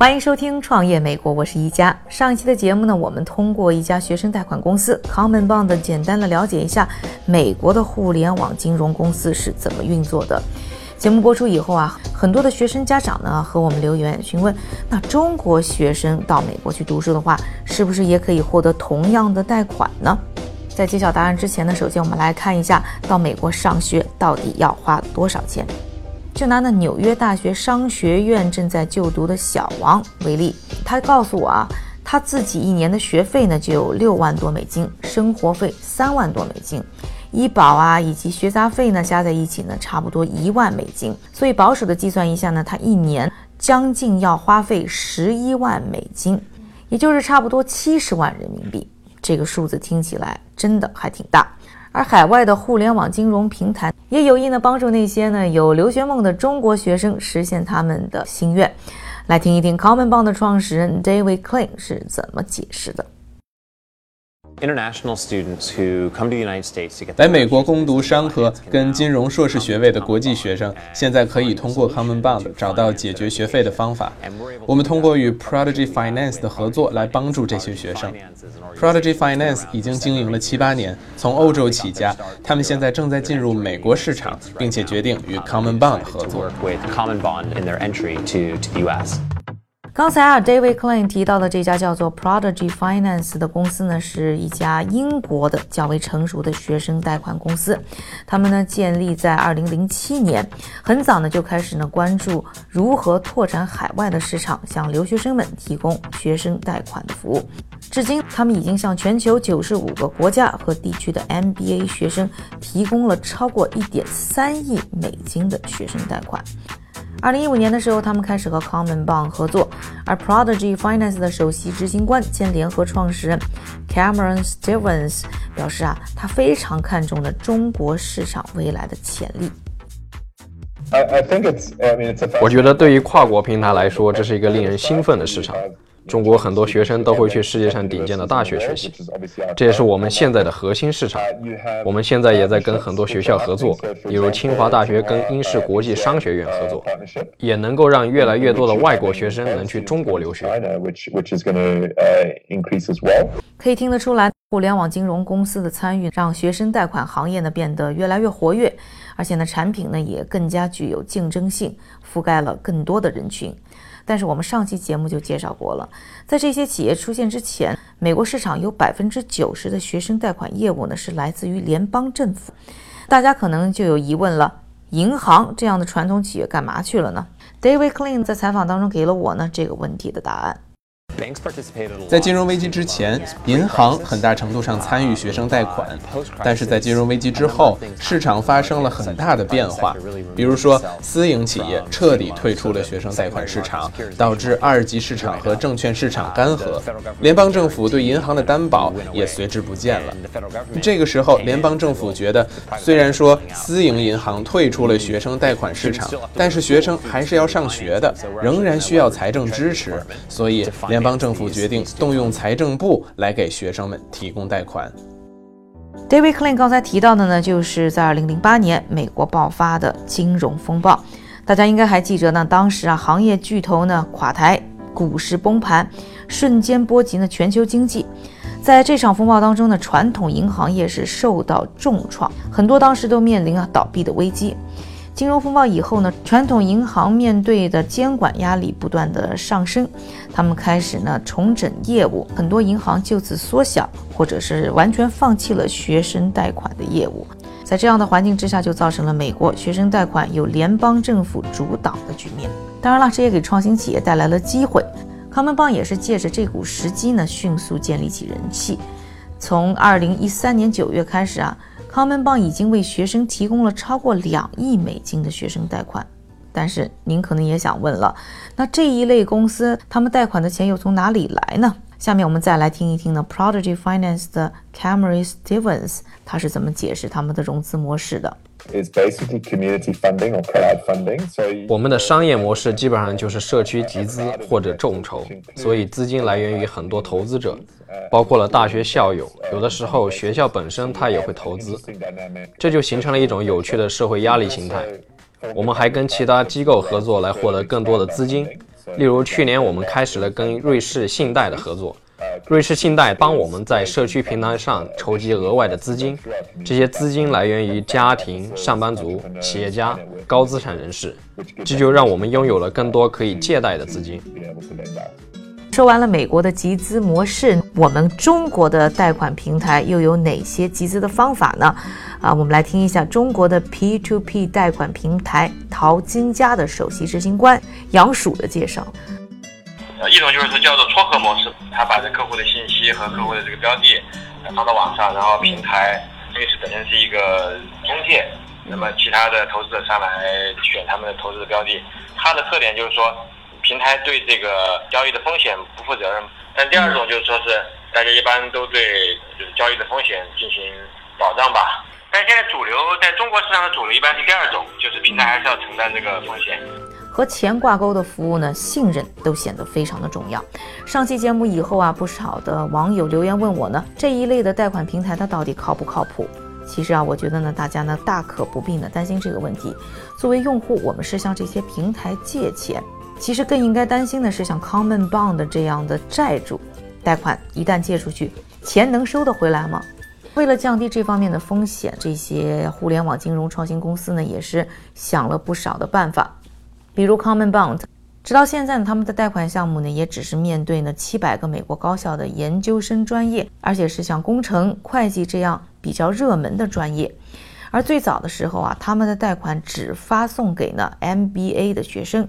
欢迎收听《创业美国》，我是一加。上一期的节目呢，我们通过一家学生贷款公司 Common Bond 简单的了解一下美国的互联网金融公司是怎么运作的。节目播出以后啊，很多的学生家长呢和我们留言询问，那中国学生到美国去读书的话，是不是也可以获得同样的贷款呢？在揭晓答案之前呢，首先我们来看一下到美国上学到底要花多少钱。就拿那纽约大学商学院正在就读的小王为例，他告诉我啊，他自己一年的学费呢就有六万多美金，生活费三万多美金，医保啊以及学杂费呢加在一起呢差不多一万美金，所以保守的计算一下呢，他一年将近要花费十一万美金，也就是差不多七十万人民币。这个数字听起来真的还挺大。而海外的互联网金融平台也有意呢帮助那些呢有留学梦的中国学生实现他们的心愿。来听一听 Common Bond 的创始人 David Klein 是怎么解释的。来美国攻读商科跟金融硕士学位的国际学生，现在可以通过 Common Bond 找到解决学费的方法。我们通过与 Prodigy Finance 的合作来帮助这些学生。Prodigy Finance 已经经营了七八年，从欧洲起家，他们现在正在进入美国市场，并且决定与 Common Bond 合 to 作刚才啊，David Klein 提到的这家叫做 Prodigy Finance 的公司呢，是一家英国的较为成熟的学生贷款公司。他们呢建立在2007年，很早呢就开始呢关注如何拓展海外的市场，向留学生们提供学生贷款的服务。至今，他们已经向全球95个国家和地区的 MBA 学生提供了超过1.3亿美金的学生贷款。二零一五年的时候，他们开始和 Common Bond 合作，而 Prodigy Finance 的首席执行官兼联合创始人 Cameron Stevens 表示啊，他非常看重了中国市场未来的潜力。I, think it's. I mean, it's a. 我觉得对于跨国平台来说，这是一个令人兴奋的市场。中国很多学生都会去世界上顶尖的大学学习，这也是我们现在的核心市场。我们现在也在跟很多学校合作，比如清华大学跟英式国际商学院合作，也能够让越来越多的外国学生能去中国留学。可以听得出来，互联网金融公司的参与让学生贷款行业呢变得越来越活跃，而且呢产品呢也更加具有竞争性，覆盖了更多的人群。但是我们上期节目就介绍过了，在这些企业出现之前，美国市场有百分之九十的学生贷款业务呢是来自于联邦政府。大家可能就有疑问了，银行这样的传统企业干嘛去了呢？David Klein 在采访当中给了我呢这个问题的答案。在金融危机之前，银行很大程度上参与学生贷款，但是在金融危机之后，市场发生了很大的变化。比如说，私营企业彻底退出了学生贷款市场，导致二级市场和证券市场干涸，联邦政府对银行的担保也随之不见了。这个时候，联邦政府觉得，虽然说私营银行退出了学生贷款市场，但是学生还是要上学的，仍然需要财政支持，所以联联邦政府决定动用财政部来给学生们提供贷款。David Klein 刚才提到的呢，就是在2008年美国爆发的金融风暴。大家应该还记得呢，当时啊，行业巨头呢垮台，股市崩盘，瞬间波及呢全球经济。在这场风暴当中呢，传统银行业是受到重创，很多当时都面临啊倒闭的危机。金融风暴以后呢，传统银行面对的监管压力不断的上升，他们开始呢重整业务，很多银行就此缩小，或者是完全放弃了学生贷款的业务。在这样的环境之下，就造成了美国学生贷款由联邦政府主导的局面。当然了，这也给创新企业带来了机会。康门邦也是借着这股时机呢，迅速建立起人气。从二零一三年九月开始啊，Common Bank 已经为学生提供了超过两亿美金的学生贷款。但是您可能也想问了，那这一类公司他们贷款的钱又从哪里来呢？下面我们再来听一听呢，Prodigy Finance 的 Camry Stevens 他是怎么解释他们的融资模式的。It's basically community funding or crowd funding. So 我们的商业模式基本上就是社区集资或者众筹，所以资金来源于很多投资者，包括了大学校友，有的时候学校本身它也会投资，这就形成了一种有趣的社会压力形态。我们还跟其他机构合作来获得更多的资金，例如去年我们开始了跟瑞士信贷的合作。瑞士信贷帮我们在社区平台上筹集额外的资金，这些资金来源于家庭、上班族、企业家、高资产人士，这就让我们拥有了更多可以借贷的资金。说完了美国的集资模式，我们中国的贷款平台又有哪些集资的方法呢？啊，我们来听一下中国的 P2P 贷款平台淘金家的首席执行官杨曙的介绍。呃，一种就是说叫做撮合模式，他把这客户的信息和客户的这个标的放到网上，然后平台因为是本身是一个中介，那么其他的投资者上来选他们的投资标的，它的特点就是说平台对这个交易的风险不负责任。但第二种就是说是大家一般都对就是交易的风险进行保障吧。但现在主流在中国市场的主流一般是第二种，就是平台还是要承担这个风险。和钱挂钩的服务呢，信任都显得非常的重要。上期节目以后啊，不少的网友留言问我呢，这一类的贷款平台它到底靠不靠谱？其实啊，我觉得呢，大家呢大可不必呢担心这个问题。作为用户，我们是向这些平台借钱，其实更应该担心的是像 Common Bond 这样的债主，贷款一旦借出去，钱能收得回来吗？为了降低这方面的风险，这些互联网金融创新公司呢，也是想了不少的办法。比如 Common Bond，直到现在呢，他们的贷款项目呢，也只是面对呢七百个美国高校的研究生专业，而且是像工程、会计这样比较热门的专业。而最早的时候啊，他们的贷款只发送给呢 MBA 的学生。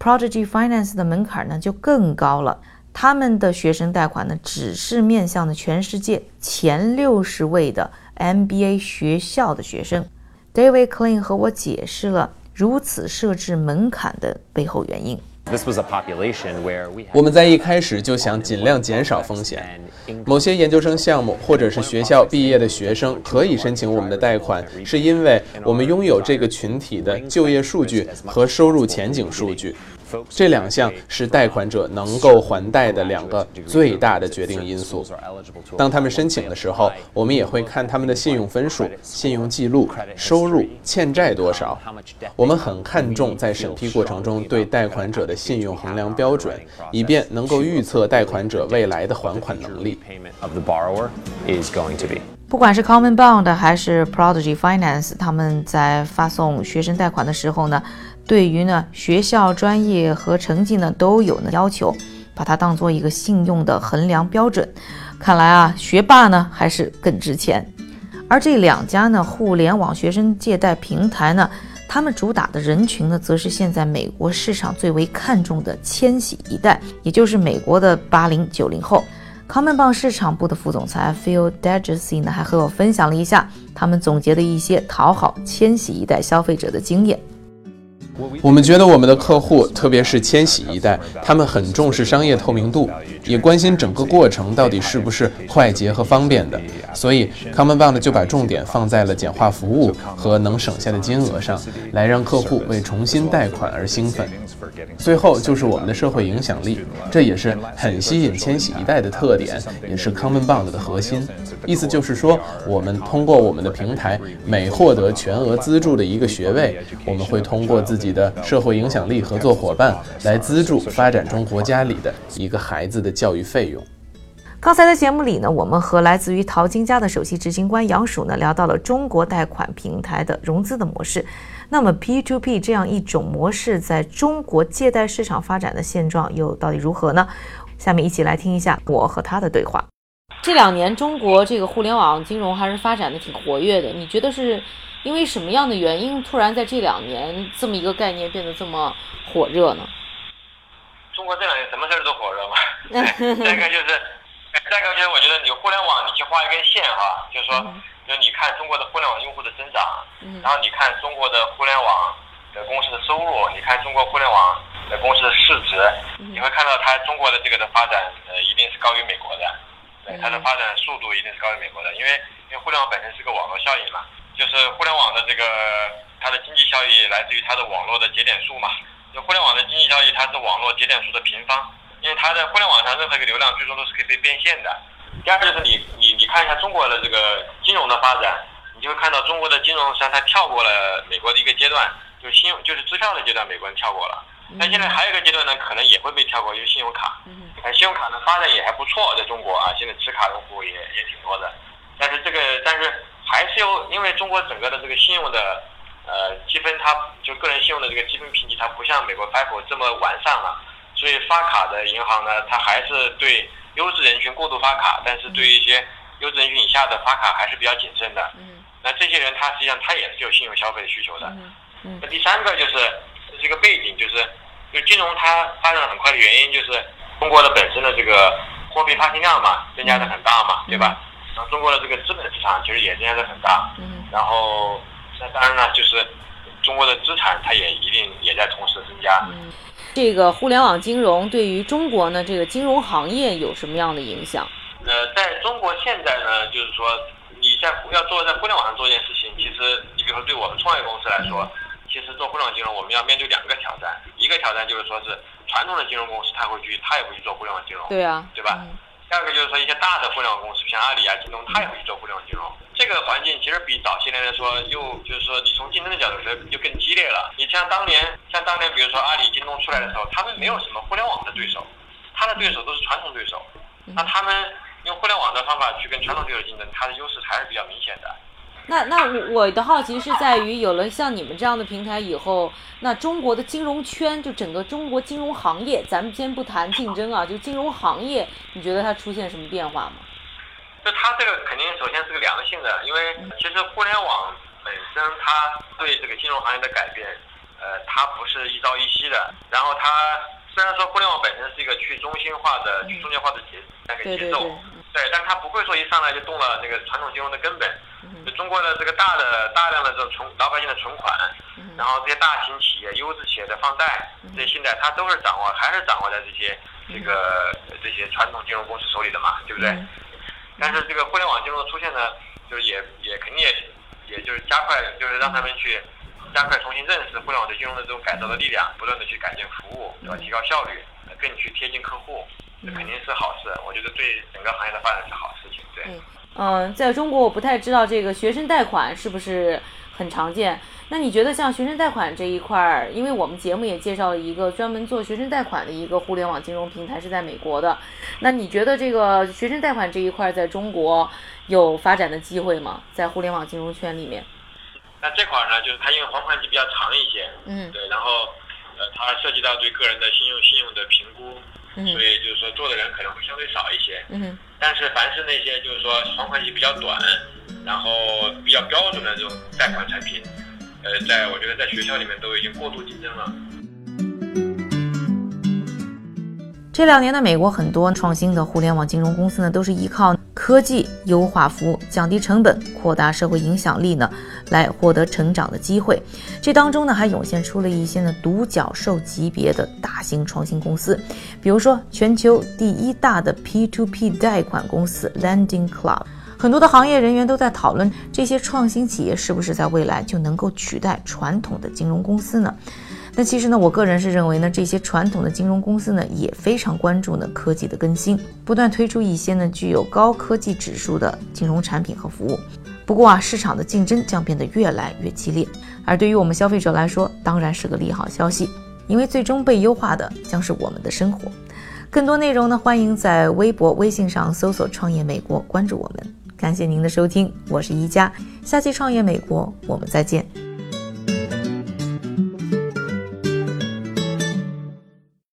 Prodigy Finance 的门槛呢就更高了，他们的学生贷款呢只是面向的全世界前六十位的 MBA 学校的学生。David Klein 和我解释了。如此设置门槛的背后原因。我们在一开始就想尽量减少风险。某些研究生项目或者是学校毕业的学生可以申请我们的贷款，是因为我们拥有这个群体的就业数据和收入前景数据。这两项是贷款者能够还贷的两个最大的决定因素。当他们申请的时候，我们也会看他们的信用分数、信用记录、收入、欠债多少。我们很看重在审批过程中对贷款者的信用衡量标准，以便能够预测贷款者未来的还款能力。不管是 Common Bond 还是 Prodigy Finance，他们在发送学生贷款的时候呢？对于呢学校专业和成绩呢都有呢要求，把它当做一个信用的衡量标准。看来啊学霸呢还是更值钱。而这两家呢互联网学生借贷平台呢，他们主打的人群呢，则是现在美国市场最为看重的千禧一代，也就是美国的八零九零后。Common Bank 市场部的副总裁 Phil Degesi 呢还和我分享了一下他们总结的一些讨好千禧一代消费者的经验。我们觉得我们的客户，特别是千禧一代，他们很重视商业透明度，也关心整个过程到底是不是快捷和方便的。所以，Common Bond 就把重点放在了简化服务和能省下的金额上，来让客户为重新贷款而兴奋。最后就是我们的社会影响力，这也是很吸引千禧一代的特点，也是 Common Bond 的核心。意思就是说，我们通过我们的平台，每获得全额资助的一个学位，我们会通过自己的社会影响力合作伙伴来资助发展中国家里的一个孩子的教育费用。刚才的节目里呢，我们和来自于淘金家的首席执行官杨曙呢聊到了中国贷款平台的融资的模式。那么 P to P 这样一种模式在中国借贷市场发展的现状又到底如何呢？下面一起来听一下我和他的对话。这两年中国这个互联网金融还是发展的挺活跃的，你觉得是因为什么样的原因，突然在这两年这么一个概念变得这么火热呢？中国这两年什么事儿都火热嘛。再一个就是，再一个就是我觉得你互联网，你去画一根线哈，就是说就是你看中国的互联网用户的增长，然后你看中国的互联网的公司的收入，你看中国互联网的公司的市值，你会看到它中国的这个的发展，呃，一定是高于美国的，对它的发展速度一定是高于美国的，因为因为互联网本身是个网络效应嘛，就是互联网的这个它的经济效益来自于它的网络的节点数嘛，就互联网的经济效益它是网络节点数的平方，因为它在互联网上任何一个流量最终都是可以被变现的。第二个就是你你你看一下中国的这个金融的发展，你就会看到中国的金融实际上它跳过了美国的一个阶段，就是信用就是支票的阶段，美国人跳过了。但现在还有一个阶段呢，可能也会被跳过，就是信用卡。嗯。信用卡的发展也还不错，在中国啊，现在持卡用户也也挺多的。但是这个但是还是有，因为中国整个的这个信用的呃积分，它就个人信用的这个积分评级，它不像美国 FICO 这么完善了，所以发卡的银行呢，它还是对。优质人群过度发卡，但是对于一些优质人群以下的发卡还是比较谨慎的。嗯，那这些人他实际上他也是有信用消费的需求的。嗯嗯。那第三个就是这个背景，就是就金融它发展很快的原因，就是中国的本身的这个货币发行量嘛增加的很大嘛，对吧？中国的这个资本市场其实也增加的很大。嗯。然后那当然呢，就是中国的资产它也一定也在同时增加。嗯。这个互联网金融对于中国呢，这个金融行业有什么样的影响？呃，在中国现在呢，就是说你在要做在互联网上做一件事情，其实你比如说对我们创业公司来说，其实做互联网金融我们要面对两个挑战，一个挑战就是说是传统的金融公司他会去，他也会去做互联网金融，对啊，对吧？第二个就是说一些大的互联网公司，像阿里啊、京东，它也会去做互联网金融。这个环境其实比早些年来说，又就是说，你从竞争的角度说，就更激烈了。你像当年，像当年，比如说阿里、京东出来的时候，他们没有什么互联网的对手，他的对手都是传统对手。那他们用互联网的方法去跟传统对手竞争，他的优势还是比较明显的。那那我的好奇是在于，有了像你们这样的平台以后，那中国的金融圈，就整个中国金融行业，咱们先不谈竞争啊，就金融行业，你觉得它出现什么变化吗？就它这个肯定首先是个良性的，因为其实互联网本身它对这个金融行业的改变，呃，它不是一朝一夕的。然后它虽然说互联网本身是一个去中心化的、去中介化的节那个节奏，对，但它不会说一上来就动了那个传统金融的根本。就中国的这个大的大量的这种存老百姓的存款，然后这些大型企业、优质企业的放贷，这些信贷，它都是掌握还是掌握在这些这个这些传统金融公司手里的嘛，对不对？但是这个互联网金融的出现呢，就是也也肯定也也就是加快，就是让他们去加快重新认识互联网对金融的这种改造的力量，不断的去改进服务，对吧？提高效率，更去贴近客户，这肯定是好事。我觉得对整个行业的发展是好事情。对。嗯，在中国我不太知道这个学生贷款是不是很常见。那你觉得像学生贷款这一块儿，因为我们节目也介绍了一个专门做学生贷款的一个互联网金融平台是在美国的，那你觉得这个学生贷款这一块在中国有发展的机会吗？在互联网金融圈里面？那这块儿呢，就是它因为还款期比较长一些，嗯，对，然后呃，它涉及到对个人的信用信用的评估，嗯，所以就是说做的人可能会相对少一些，嗯，但是凡是那些就是说还款期比较短，然后比较标准的这种贷款产品。呃，在我觉得在学校里面都已经过度竞争了。这两年呢，美国很多创新的互联网金融公司呢，都是依靠科技优化服务、降低成本、扩大社会影响力呢，来获得成长的机会。这当中呢，还涌现出了一些呢独角兽级别的大型创新公司，比如说全球第一大的 P2P 贷款公司 Lending Club。很多的行业人员都在讨论，这些创新企业是不是在未来就能够取代传统的金融公司呢？那其实呢，我个人是认为呢，这些传统的金融公司呢也非常关注呢科技的更新，不断推出一些呢具有高科技指数的金融产品和服务。不过啊，市场的竞争将变得越来越激烈，而对于我们消费者来说，当然是个利好消息，因为最终被优化的将是我们的生活。更多内容呢，欢迎在微博、微信上搜索“创业美国”，关注我们。感谢您的收听，我是一加，下期创业美国，我们再见。